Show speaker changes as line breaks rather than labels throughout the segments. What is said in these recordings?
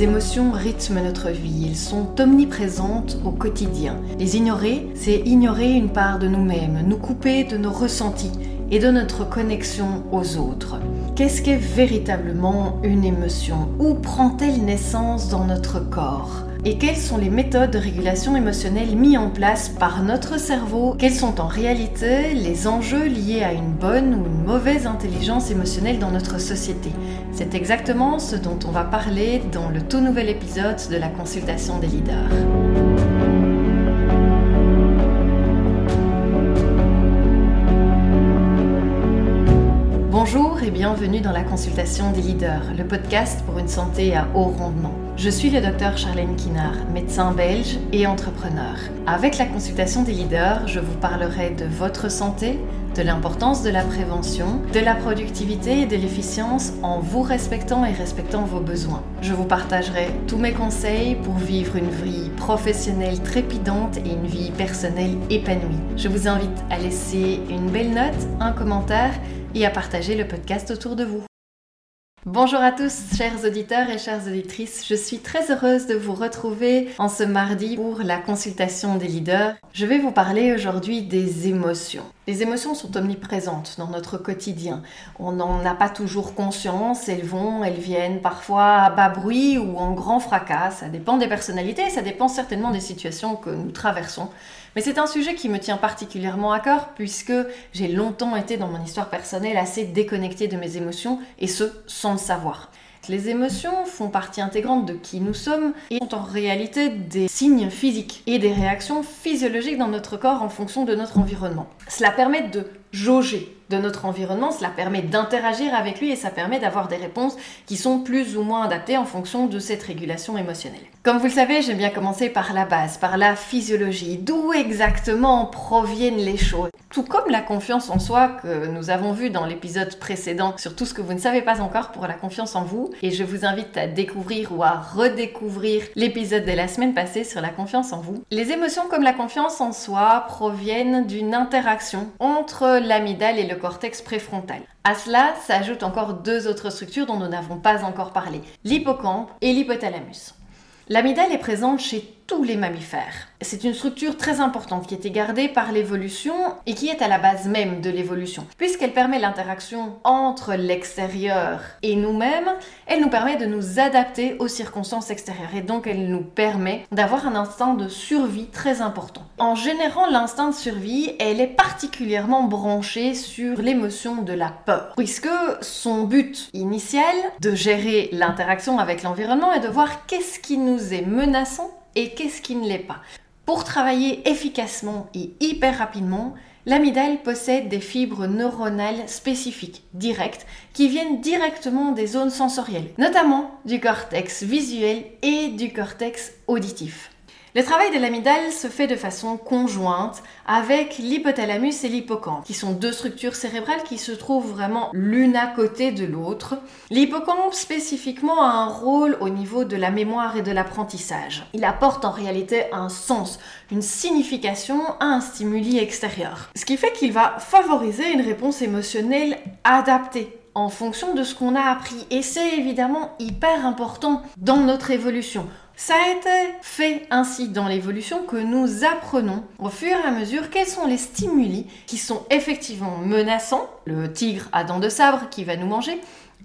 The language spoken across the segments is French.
Les émotions rythment notre vie, elles sont omniprésentes au quotidien. Les ignorer, c'est ignorer une part de nous-mêmes, nous couper de nos ressentis et de notre connexion aux autres. Qu'est-ce qu'est véritablement une émotion? Où prend-elle naissance dans notre corps? Et quelles sont les méthodes de régulation émotionnelle mises en place par notre cerveau? Quels sont en réalité les enjeux liés à une bonne ou une mauvaise intelligence émotionnelle dans notre société? C'est exactement ce dont on va parler dans le tout nouvel épisode de la consultation des leaders. Bienvenue dans la consultation des leaders, le podcast pour une santé à haut rendement. Je suis le docteur Charlène Kinard, médecin belge et entrepreneur. Avec la consultation des leaders, je vous parlerai de votre santé, de l'importance de la prévention, de la productivité et de l'efficience en vous respectant et respectant vos besoins. Je vous partagerai tous mes conseils pour vivre une vie professionnelle trépidante et une vie personnelle épanouie. Je vous invite à laisser une belle note, un commentaire et à partager le podcast autour de vous. Bonjour à tous, chers auditeurs et chères auditrices. Je suis très heureuse de vous retrouver en ce mardi pour la consultation des leaders. Je vais vous parler aujourd'hui des émotions. Les émotions sont omniprésentes dans notre quotidien. On n'en a pas toujours conscience, elles vont, elles viennent parfois à bas bruit ou en grand fracas. Ça dépend des personnalités, ça dépend certainement des situations que nous traversons. Mais c'est un sujet qui me tient particulièrement à cœur puisque j'ai longtemps été dans mon histoire personnelle assez déconnectée de mes émotions et ce sans le savoir. Les émotions font partie intégrante de qui nous sommes et sont en réalité des signes physiques et des réactions physiologiques dans notre corps en fonction de notre environnement. Cela permet de jauger de notre environnement, cela permet d'interagir avec lui et ça permet d'avoir des réponses qui sont plus ou moins adaptées en fonction de cette régulation émotionnelle. Comme vous le savez, j'aime bien commencer par la base, par la physiologie, d'où exactement proviennent les choses? Tout comme la confiance en soi que nous avons vu dans l'épisode précédent sur tout ce que vous ne savez pas encore pour la confiance en vous, et je vous invite à découvrir ou à redécouvrir l'épisode de la semaine passée sur la confiance en vous. Les émotions comme la confiance en soi proviennent d'une interaction entre l'amygdale et le cortex préfrontal. À cela s'ajoutent encore deux autres structures dont nous n'avons pas encore parlé, l'hippocampe et l'hypothalamus. L'amygdale est présente chez tous les mammifères. C'est une structure très importante qui a été gardée par l'évolution et qui est à la base même de l'évolution. Puisqu'elle permet l'interaction entre l'extérieur et nous-mêmes, elle nous permet de nous adapter aux circonstances extérieures et donc elle nous permet d'avoir un instinct de survie très important. En générant l'instinct de survie, elle est particulièrement branchée sur l'émotion de la peur, puisque son but initial de gérer l'interaction avec l'environnement est de voir qu'est-ce qui nous est menaçant et qu'est-ce qui ne l'est pas. Pour travailler efficacement et hyper rapidement, l'amygdale possède des fibres neuronales spécifiques, directes, qui viennent directement des zones sensorielles, notamment du cortex visuel et du cortex auditif. Le travail de l'amygdale se fait de façon conjointe avec l'hypothalamus et l'hippocampe, qui sont deux structures cérébrales qui se trouvent vraiment l'une à côté de l'autre. L'hippocampe spécifiquement a un rôle au niveau de la mémoire et de l'apprentissage. Il apporte en réalité un sens, une signification à un stimuli extérieur. Ce qui fait qu'il va favoriser une réponse émotionnelle adaptée en fonction de ce qu'on a appris. Et c'est évidemment hyper important dans notre évolution. Ça a été fait ainsi dans l'évolution que nous apprenons au fur et à mesure quels sont les stimuli qui sont effectivement menaçants, le tigre à dents de sabre qui va nous manger,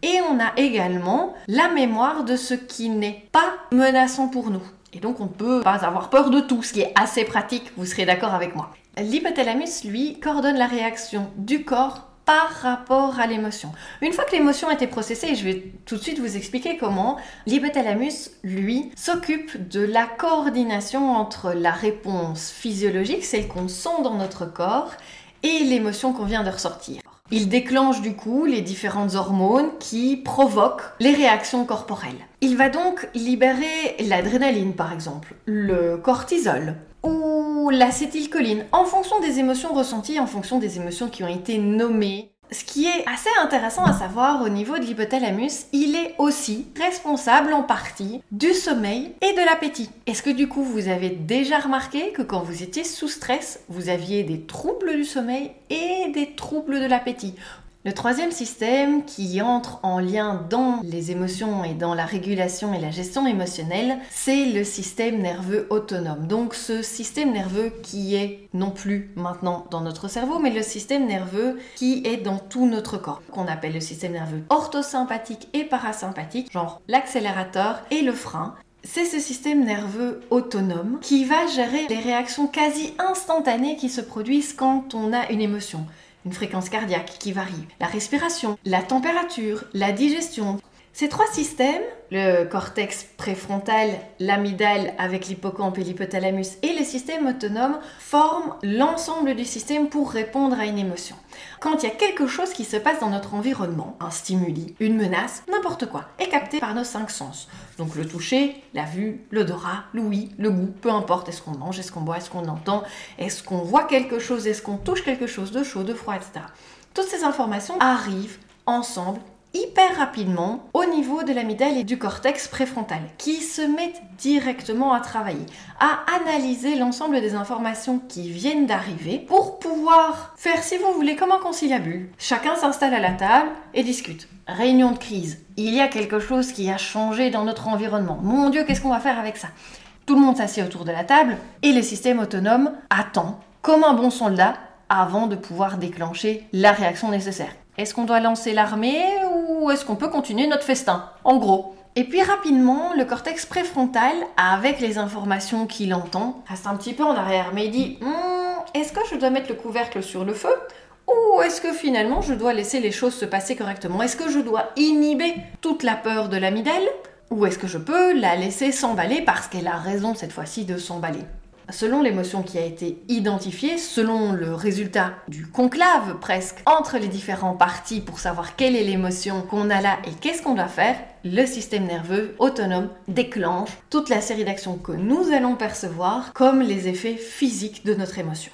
et on a également la mémoire de ce qui n'est pas menaçant pour nous. Et donc on ne peut pas avoir peur de tout, ce qui est assez pratique, vous serez d'accord avec moi. L'hypothalamus, lui, coordonne la réaction du corps par rapport à l'émotion. Une fois que l'émotion a été processée, je vais tout de suite vous expliquer comment, l'hypothalamus, lui, s'occupe de la coordination entre la réponse physiologique, celle qu'on sent dans notre corps, et l'émotion qu'on vient de ressortir. Il déclenche du coup les différentes hormones qui provoquent les réactions corporelles. Il va donc libérer l'adrénaline par exemple, le cortisol, ou l'acétylcholine, en fonction des émotions ressenties, en fonction des émotions qui ont été nommées. Ce qui est assez intéressant à savoir au niveau de l'hypothalamus, il est aussi responsable en partie du sommeil et de l'appétit. Est-ce que du coup vous avez déjà remarqué que quand vous étiez sous stress, vous aviez des troubles du sommeil et des troubles de l'appétit? Le troisième système qui entre en lien dans les émotions et dans la régulation et la gestion émotionnelle, c'est le système nerveux autonome. Donc ce système nerveux qui est non plus maintenant dans notre cerveau, mais le système nerveux qui est dans tout notre corps, qu'on appelle le système nerveux orthosympathique et parasympathique, genre l'accélérateur et le frein. C'est ce système nerveux autonome qui va gérer les réactions quasi instantanées qui se produisent quand on a une émotion une fréquence cardiaque qui varie, la respiration, la température, la digestion. Ces trois systèmes, le cortex préfrontal, l'amygdale avec l'hippocampe et l'hypothalamus et le système autonome, forment l'ensemble du système pour répondre à une émotion. Quand il y a quelque chose qui se passe dans notre environnement, un stimuli, une menace, n'importe quoi, est capté par nos cinq sens. Donc le toucher, la vue, l'odorat, l'ouïe, le goût, peu importe, est-ce qu'on mange, est-ce qu'on boit, est-ce qu'on entend, est-ce qu'on voit quelque chose, est-ce qu'on touche quelque chose de chaud, de froid, etc. Toutes ces informations arrivent ensemble hyper rapidement au niveau de l'amygdale et du cortex préfrontal, qui se mettent directement à travailler, à analyser l'ensemble des informations qui viennent d'arriver pour pouvoir faire, si vous voulez, comme un conciliabule. Chacun s'installe à la table et discute. Réunion de crise. Il y a quelque chose qui a changé dans notre environnement. Mon Dieu, qu'est-ce qu'on va faire avec ça? Tout le monde s'assied autour de la table et le système autonome attend, comme un bon soldat, avant de pouvoir déclencher la réaction nécessaire. Est-ce qu'on doit lancer l'armée ou est-ce qu'on peut continuer notre festin En gros. Et puis rapidement, le cortex préfrontal, avec les informations qu'il entend, reste un petit peu en arrière, mais il dit hmm, Est-ce que je dois mettre le couvercle sur le feu ou est-ce que finalement je dois laisser les choses se passer correctement? Est-ce que je dois inhiber toute la peur de l'amidale Ou est-ce que je peux la laisser s'emballer parce qu'elle a raison cette fois-ci de s'emballer? Selon l'émotion qui a été identifiée, selon le résultat du conclave presque entre les différents parties pour savoir quelle est l'émotion qu'on a là et qu'est-ce qu'on doit faire, le système nerveux autonome déclenche toute la série d'actions que nous allons percevoir comme les effets physiques de notre émotion.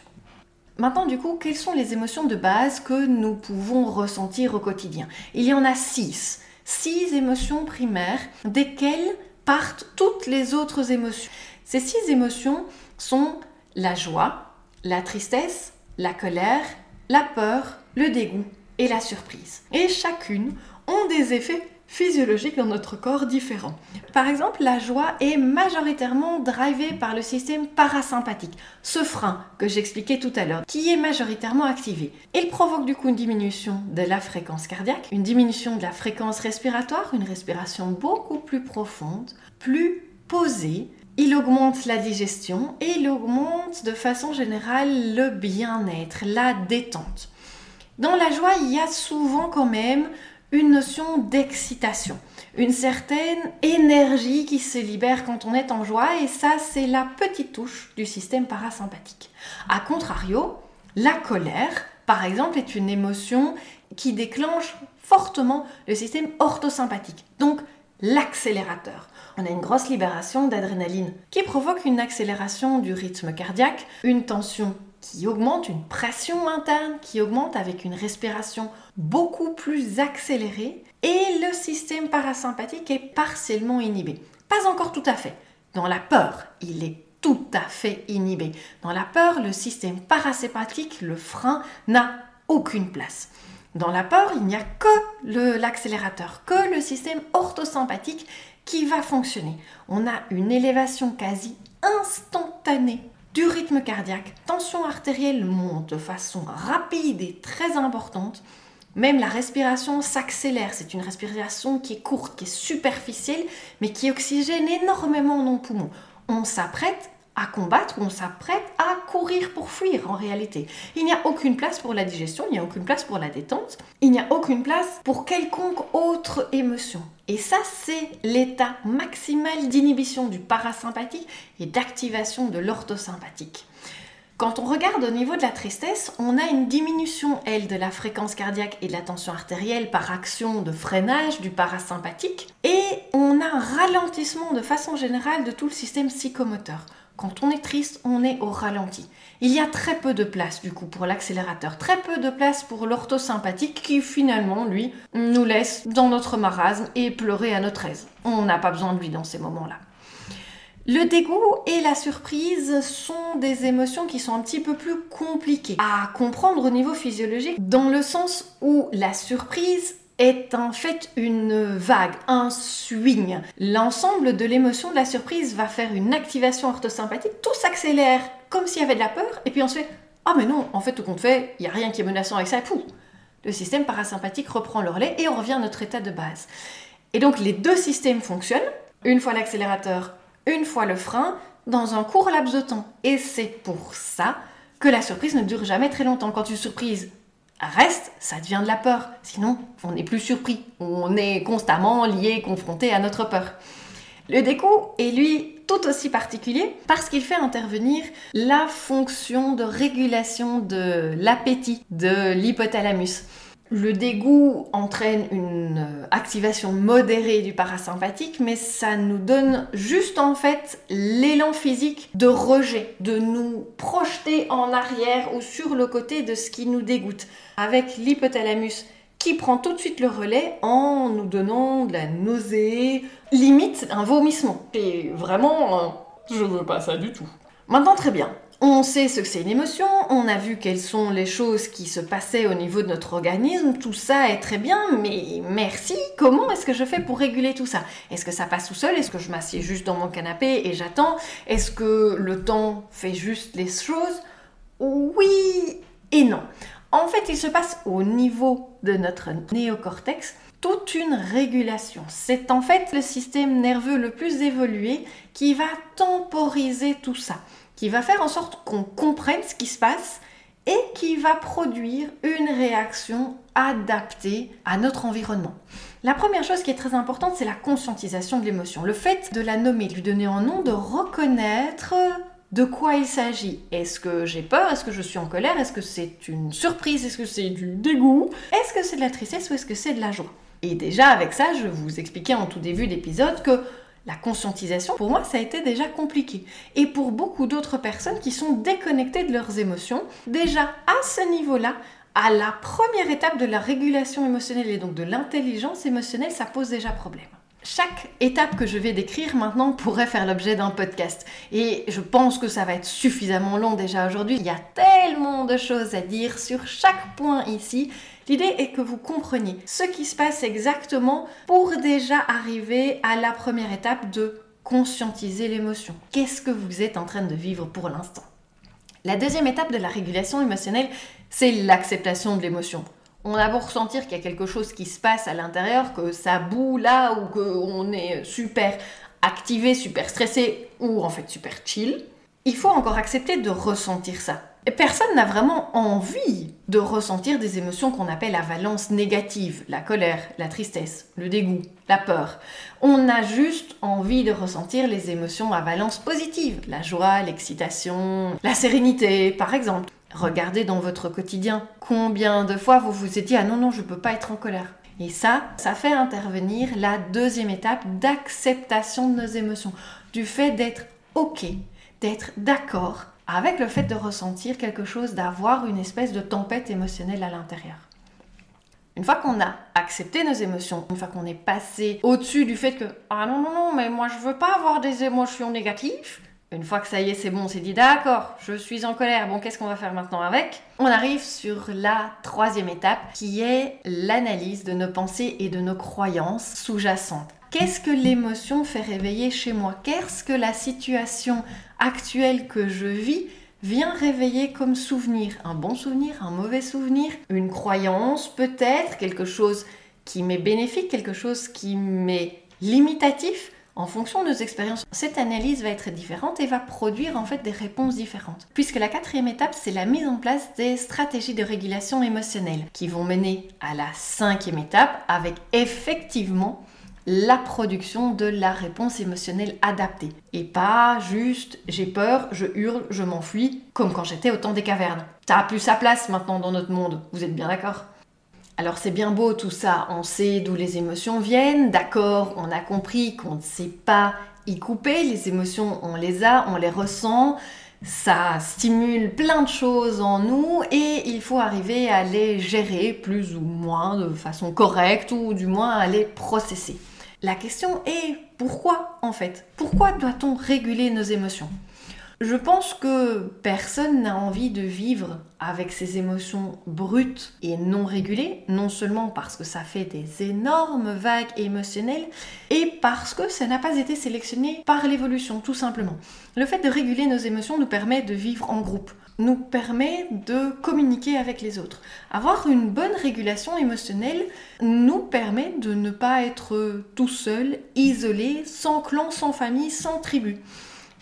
Maintenant, du coup, quelles sont les émotions de base que nous pouvons ressentir au quotidien? Il y en a six. Six émotions primaires desquelles partent toutes les autres émotions. Ces six émotions sont la joie, la tristesse, la colère, la peur, le dégoût et la surprise. Et chacune ont des effets physiologiques dans notre corps différents. Par exemple, la joie est majoritairement drivée par le système parasympathique, ce frein que j'expliquais tout à l'heure, qui est majoritairement activé. Il provoque du coup une diminution de la fréquence cardiaque, une diminution de la fréquence respiratoire, une respiration beaucoup plus profonde, plus posée, il augmente la digestion et il augmente de façon générale le bien-être, la détente. Dans la joie, il y a souvent quand même une notion d'excitation, une certaine énergie qui se libère quand on est en joie et ça c'est la petite touche du système parasympathique. A contrario, la colère, par exemple, est une émotion qui déclenche fortement le système orthosympathique, donc l'accélérateur on a une grosse libération d'adrénaline qui provoque une accélération du rythme cardiaque, une tension qui augmente, une pression interne qui augmente avec une respiration beaucoup plus accélérée et le système parasympathique est partiellement inhibé. Pas encore tout à fait. Dans la peur, il est tout à fait inhibé. Dans la peur, le système parasympathique, le frein, n'a aucune place. Dans la peur, il n'y a que l'accélérateur, que le système orthosympathique qui va fonctionner. On a une élévation quasi instantanée du rythme cardiaque, tension artérielle monte de façon rapide et très importante. Même la respiration s'accélère. C'est une respiration qui est courte, qui est superficielle, mais qui oxygène énormément nos poumons. On s'apprête à combattre on s'apprête à courir pour fuir en réalité. Il n'y a aucune place pour la digestion, il n'y a aucune place pour la détente, il n'y a aucune place pour quelconque autre émotion. Et ça, c'est l'état maximal d'inhibition du parasympathique et d'activation de l'orthosympathique. Quand on regarde au niveau de la tristesse, on a une diminution, elle, de la fréquence cardiaque et de la tension artérielle par action de freinage du parasympathique, et on a un ralentissement de façon générale de tout le système psychomoteur. Quand on est triste, on est au ralenti. Il y a très peu de place du coup pour l'accélérateur, très peu de place pour l'orthosympathique qui finalement, lui, nous laisse dans notre marasme et pleurer à notre aise. On n'a pas besoin de lui dans ces moments-là. Le dégoût et la surprise sont des émotions qui sont un petit peu plus compliquées à comprendre au niveau physiologique, dans le sens où la surprise est en fait une vague, un swing. L'ensemble de l'émotion de la surprise va faire une activation orthosympathique, tout s'accélère comme s'il y avait de la peur, et puis on se fait Ah mais non, en fait tout compte fait, il n'y a rien qui est menaçant avec ça, et pouf Le système parasympathique reprend le relais et on revient à notre état de base. Et donc les deux systèmes fonctionnent, une fois l'accélérateur, une fois le frein dans un court laps de temps. Et c'est pour ça que la surprise ne dure jamais très longtemps. Quand une surprise reste, ça devient de la peur. Sinon, on n'est plus surpris. On est constamment lié, confronté à notre peur. Le découp est lui tout aussi particulier parce qu'il fait intervenir la fonction de régulation de l'appétit de l'hypothalamus. Le dégoût entraîne une euh, activation modérée du parasympathique, mais ça nous donne juste en fait l'élan physique de rejet, de nous projeter en arrière ou sur le côté de ce qui nous dégoûte, avec l'hypothalamus qui prend tout de suite le relais en nous donnant de la nausée, limite un vomissement. Et vraiment, je veux pas ça du tout. Maintenant, très bien. On sait ce que c'est une émotion, on a vu quelles sont les choses qui se passaient au niveau de notre organisme, tout ça est très bien, mais merci, comment est-ce que je fais pour réguler tout ça? Est-ce que ça passe tout seul? Est-ce que je m'assieds juste dans mon canapé et j'attends? Est-ce que le temps fait juste les choses? Oui et non. En fait, il se passe au niveau de notre néocortex toute une régulation. C'est en fait le système nerveux le plus évolué qui va temporiser tout ça qui va faire en sorte qu'on comprenne ce qui se passe et qui va produire une réaction adaptée à notre environnement. La première chose qui est très importante, c'est la conscientisation de l'émotion. Le fait de la nommer, de lui donner un nom, de reconnaître de quoi il s'agit. Est-ce que j'ai peur? Est-ce que je suis en colère? Est-ce que c'est une surprise? Est-ce que c'est du dégoût? Est-ce que c'est de la tristesse ou est-ce que c'est de la joie? Et déjà avec ça, je vous expliquais en tout début d'épisode que la conscientisation, pour moi, ça a été déjà compliqué. Et pour beaucoup d'autres personnes qui sont déconnectées de leurs émotions, déjà à ce niveau-là, à la première étape de la régulation émotionnelle et donc de l'intelligence émotionnelle, ça pose déjà problème. Chaque étape que je vais décrire maintenant pourrait faire l'objet d'un podcast. Et je pense que ça va être suffisamment long déjà aujourd'hui. Il y a tellement de choses à dire sur chaque point ici L'idée est que vous compreniez ce qui se passe exactement pour déjà arriver à la première étape de conscientiser l'émotion. Qu'est-ce que vous êtes en train de vivre pour l'instant? La deuxième étape de la régulation émotionnelle, c'est l'acceptation de l'émotion. On a beau ressentir qu'il y a quelque chose qui se passe à l'intérieur, que ça boue là ou qu'on est super activé, super stressé ou en fait super chill, il faut encore accepter de ressentir ça. Personne n'a vraiment envie de ressentir des émotions qu'on appelle à valence négative, la colère, la tristesse, le dégoût, la peur. On a juste envie de ressentir les émotions à valence positive, la joie, l'excitation, la sérénité par exemple. Regardez dans votre quotidien combien de fois vous vous êtes dit ah non non je peux pas être en colère. Et ça, ça fait intervenir la deuxième étape d'acceptation de nos émotions, du fait d'être ok d'être d'accord avec le fait de ressentir quelque chose, d'avoir une espèce de tempête émotionnelle à l'intérieur. Une fois qu'on a accepté nos émotions, une fois qu'on est passé au-dessus du fait que ah non non non mais moi je veux pas avoir des émotions négatives, une fois que ça y est, c'est bon, on s'est dit d'accord, je suis en colère, bon, qu'est-ce qu'on va faire maintenant avec? On arrive sur la troisième étape qui est l'analyse de nos pensées et de nos croyances sous-jacentes. Qu'est-ce que l'émotion fait réveiller chez moi? Qu'est-ce que la situation actuelle que je vis vient réveiller comme souvenir? Un bon souvenir, un mauvais souvenir, une croyance peut-être, quelque chose qui m'est bénéfique, quelque chose qui m'est limitatif? En fonction de nos expériences, cette analyse va être différente et va produire en fait des réponses différentes. Puisque la quatrième étape, c'est la mise en place des stratégies de régulation émotionnelle qui vont mener à la cinquième étape avec effectivement la production de la réponse émotionnelle adaptée. Et pas juste j'ai peur, je hurle, je m'enfuis, comme quand j'étais au temps des cavernes. Ça a plus sa place maintenant dans notre monde, vous êtes bien d'accord? Alors c'est bien beau tout ça, on sait d'où les émotions viennent, d'accord, on a compris qu'on ne sait pas y couper, les émotions on les a, on les ressent, ça stimule plein de choses en nous et il faut arriver à les gérer plus ou moins de façon correcte ou du moins à les processer. La question est pourquoi en fait? Pourquoi doit-on réguler nos émotions? Je pense que personne n'a envie de vivre avec ses émotions brutes et non régulées, non seulement parce que ça fait des énormes vagues émotionnelles, et parce que ça n'a pas été sélectionné par l'évolution, tout simplement. Le fait de réguler nos émotions nous permet de vivre en groupe, nous permet de communiquer avec les autres. Avoir une bonne régulation émotionnelle nous permet de ne pas être tout seul, isolé, sans clan, sans famille, sans tribu.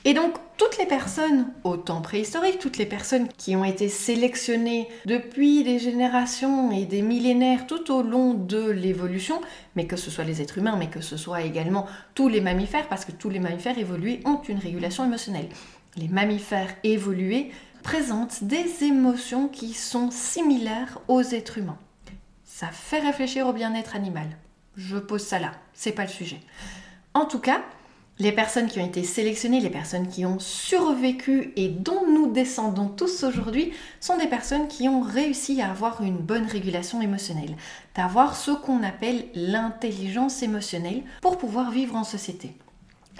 Et donc, toutes les personnes au temps préhistorique, toutes les personnes qui ont été sélectionnées depuis des générations et des millénaires tout au long de l'évolution, mais que ce soit les êtres humains, mais que ce soit également tous les mammifères, parce que tous les mammifères évolués ont une régulation émotionnelle. Les mammifères évolués présentent des émotions qui sont similaires aux êtres humains. Ça fait réfléchir au bien-être animal. Je pose ça là, c'est pas le sujet. En tout cas, les personnes qui ont été sélectionnées, les personnes qui ont survécu et dont nous descendons tous aujourd'hui, sont des personnes qui ont réussi à avoir une bonne régulation émotionnelle, d'avoir ce qu'on appelle l'intelligence émotionnelle pour pouvoir vivre en société.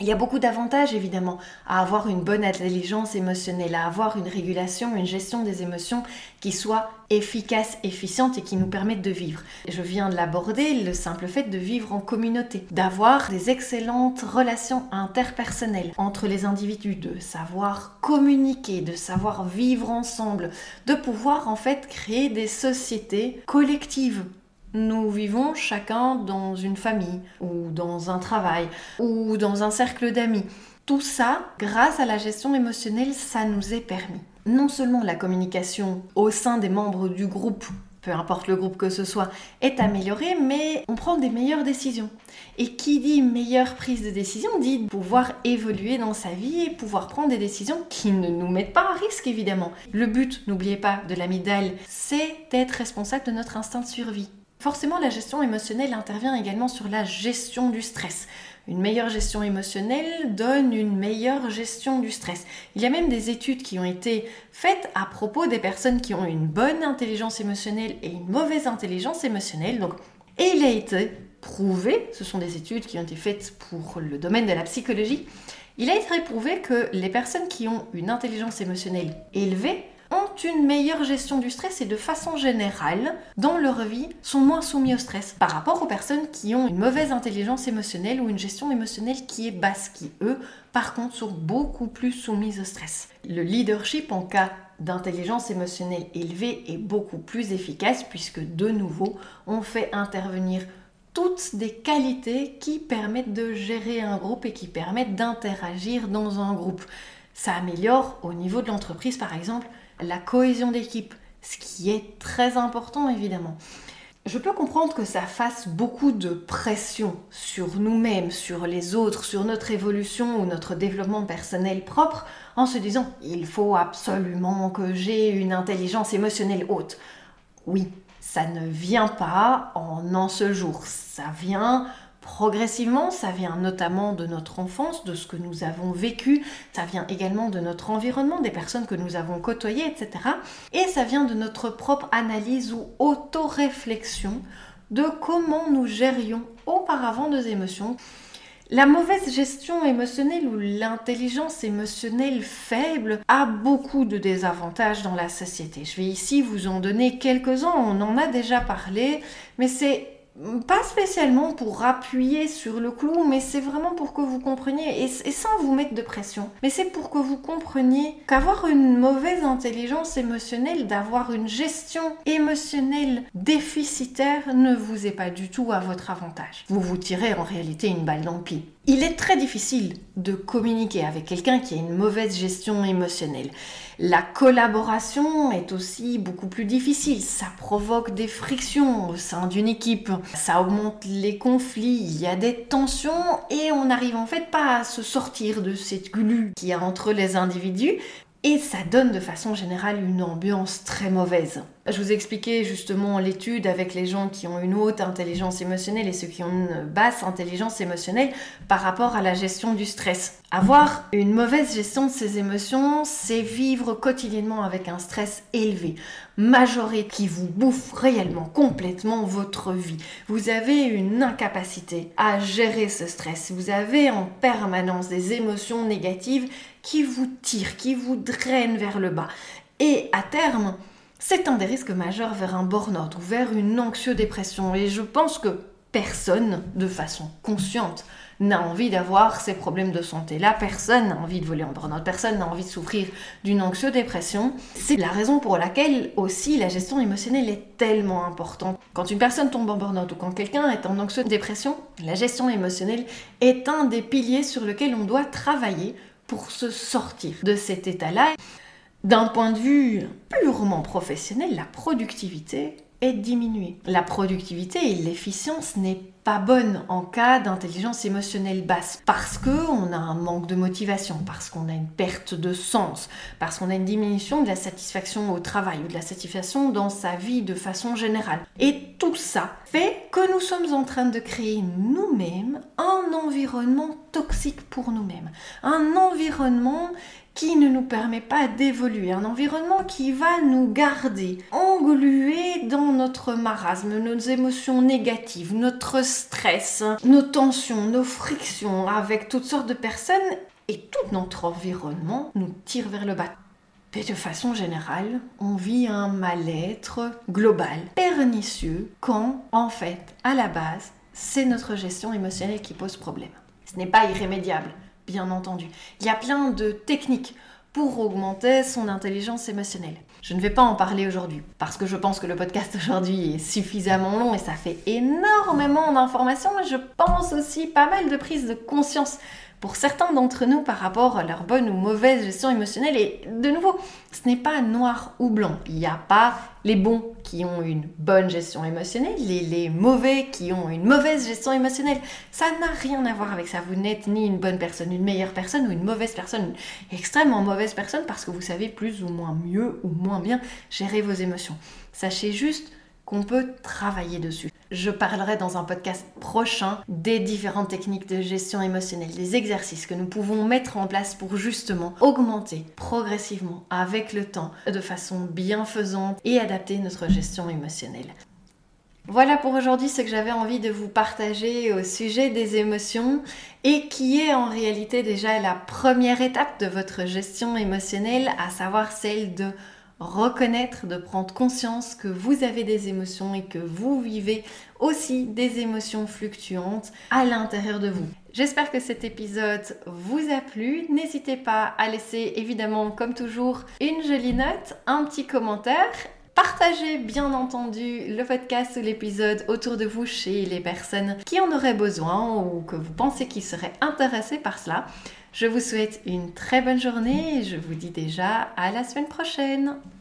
Il y a beaucoup d'avantages évidemment à avoir une bonne intelligence émotionnelle, à avoir une régulation, une gestion des émotions qui soit efficace, efficiente et qui nous permette de vivre. Je viens de l'aborder, le simple fait de vivre en communauté, d'avoir des excellentes relations interpersonnelles entre les individus, de savoir communiquer, de savoir vivre ensemble, de pouvoir en fait créer des sociétés collectives nous vivons chacun dans une famille ou dans un travail ou dans un cercle d'amis. Tout ça, grâce à la gestion émotionnelle, ça nous est permis. Non seulement la communication au sein des membres du groupe, peu importe le groupe que ce soit, est améliorée, mais on prend des meilleures décisions. Et qui dit meilleure prise de décision dit pouvoir évoluer dans sa vie et pouvoir prendre des décisions qui ne nous mettent pas à risque évidemment. Le but, n'oubliez pas, de l'amygdale, c'est d'être responsable de notre instinct de survie. Forcément, la gestion émotionnelle intervient également sur la gestion du stress. Une meilleure gestion émotionnelle donne une meilleure gestion du stress. Il y a même des études qui ont été faites à propos des personnes qui ont une bonne intelligence émotionnelle et une mauvaise intelligence émotionnelle. Donc, et il a été prouvé, ce sont des études qui ont été faites pour le domaine de la psychologie, il a été prouvé que les personnes qui ont une intelligence émotionnelle élevée ont une meilleure gestion du stress et de façon générale, dans leur vie, sont moins soumis au stress par rapport aux personnes qui ont une mauvaise intelligence émotionnelle ou une gestion émotionnelle qui est basse, qui eux, par contre, sont beaucoup plus soumises au stress. Le leadership en cas d'intelligence émotionnelle élevée est beaucoup plus efficace puisque de nouveau, on fait intervenir toutes des qualités qui permettent de gérer un groupe et qui permettent d'interagir dans un groupe. Ça améliore au niveau de l'entreprise par exemple la cohésion d'équipe, ce qui est très important évidemment. Je peux comprendre que ça fasse beaucoup de pression sur nous-mêmes, sur les autres, sur notre évolution ou notre développement personnel propre, en se disant il faut absolument que j'ai une intelligence émotionnelle haute. Oui, ça ne vient pas en un seul jour, ça vient progressivement, ça vient notamment de notre enfance, de ce que nous avons vécu, ça vient également de notre environnement, des personnes que nous avons côtoyées, etc. Et ça vient de notre propre analyse ou auto-réflexion de comment nous gérions auparavant nos émotions. La mauvaise gestion émotionnelle ou l'intelligence émotionnelle faible a beaucoup de désavantages dans la société. Je vais ici vous en donner quelques-uns, on en a déjà parlé, mais c'est pas spécialement pour appuyer sur le clou, mais c'est vraiment pour que vous compreniez, et, sans vous mettre de pression, mais c'est pour que vous compreniez qu'avoir une mauvaise intelligence émotionnelle, d'avoir une gestion émotionnelle déficitaire ne vous est pas du tout à votre avantage. Vous vous tirez en réalité une balle dans le pied. Il est très difficile de communiquer avec quelqu'un qui a une mauvaise gestion émotionnelle. La collaboration est aussi beaucoup plus difficile. Ça provoque des frictions au sein d'une équipe. Ça augmente les conflits. Il y a des tensions et on n'arrive en fait pas à se sortir de cette glu qu'il y a entre les individus. Et ça donne de façon générale une ambiance très mauvaise. Je vous ai expliqué justement l'étude avec les gens qui ont une haute intelligence émotionnelle et ceux qui ont une basse intelligence émotionnelle par rapport à la gestion du stress. Avoir une mauvaise gestion de ses émotions, c'est vivre quotidiennement avec un stress élevé, majoré, qui vous bouffe réellement, complètement votre vie. Vous avez une incapacité à gérer ce stress. Vous avez en permanence des émotions négatives qui vous tirent, qui vous drainent vers le bas. Et à terme, c'est un des risques majeurs vers un burn-out ou vers une anxiodépression. Et je pense que personne, de façon consciente, n'a envie d'avoir ces problèmes de santé. Là, personne n'a envie de voler en burn-out, personne n'a envie de souffrir d'une anxiodépression. C'est la raison pour laquelle aussi la gestion émotionnelle est tellement importante. Quand une personne tombe en burn-out ou quand quelqu'un est en anxiodépression, la gestion émotionnelle est un des piliers sur lequel on doit travailler pour se sortir de cet état-là. D'un point de vue purement professionnel, la productivité est. La productivité et l'efficience n'est pas bonne en cas d'intelligence émotionnelle basse parce que on a un manque de motivation, parce qu'on a une perte de sens, parce qu'on a une diminution de la satisfaction au travail ou de la satisfaction dans sa vie de façon générale. Et tout ça fait que nous sommes en train de créer nous-mêmes un environnement toxique pour nous-mêmes, un environnement qui ne nous permet pas d'évoluer, un environnement qui va nous garder englués dans notre marasme, nos émotions négatives, notre stress, nos tensions, nos frictions avec toutes sortes de personnes. Et tout notre environnement nous tire vers le bas. Et de façon générale, on vit un mal-être global, pernicieux, quand en fait, à la base, c'est notre gestion émotionnelle qui pose problème. Ce n'est pas irrémédiable bien entendu. Il y a plein de techniques pour augmenter son intelligence émotionnelle. Je ne vais pas en parler aujourd'hui parce que je pense que le podcast aujourd'hui est suffisamment long et ça fait énormément d'informations et je pense aussi pas mal de prise de conscience pour certains d'entre nous par rapport à leur bonne ou mauvaise gestion émotionnelle. Et de nouveau, ce n'est pas noir ou blanc. Il n'y a pas les bons qui ont une bonne gestion émotionnelle, les, les mauvais qui ont une mauvaise gestion émotionnelle. Ça n'a rien à voir avec ça. Vous n'êtes ni une bonne personne, une meilleure personne ou une mauvaise personne, une extrêmement mauvaise personne parce que vous savez plus ou moins mieux ou moins bien gérer vos émotions. Sachez juste qu'on peut travailler dessus. Je parlerai dans un podcast prochain des différentes techniques de gestion émotionnelle, des exercices que nous pouvons mettre en place pour justement augmenter progressivement avec le temps de façon bienfaisante et adapter notre gestion émotionnelle. Voilà pour aujourd'hui ce que j'avais envie de vous partager au sujet des émotions et qui est en réalité déjà la première étape de votre gestion émotionnelle, à savoir celle de reconnaître, de prendre conscience que vous avez des émotions et que vous vivez aussi des émotions fluctuantes à l'intérieur de vous. J'espère que cet épisode vous a plu. N'hésitez pas à laisser évidemment comme toujours une jolie note, un petit commentaire Partagez bien entendu le podcast ou l'épisode autour de vous chez les personnes qui en auraient besoin ou que vous pensez qu'ils seraient intéressés par cela. Je vous souhaite une très bonne journée et je vous dis déjà à la semaine prochaine.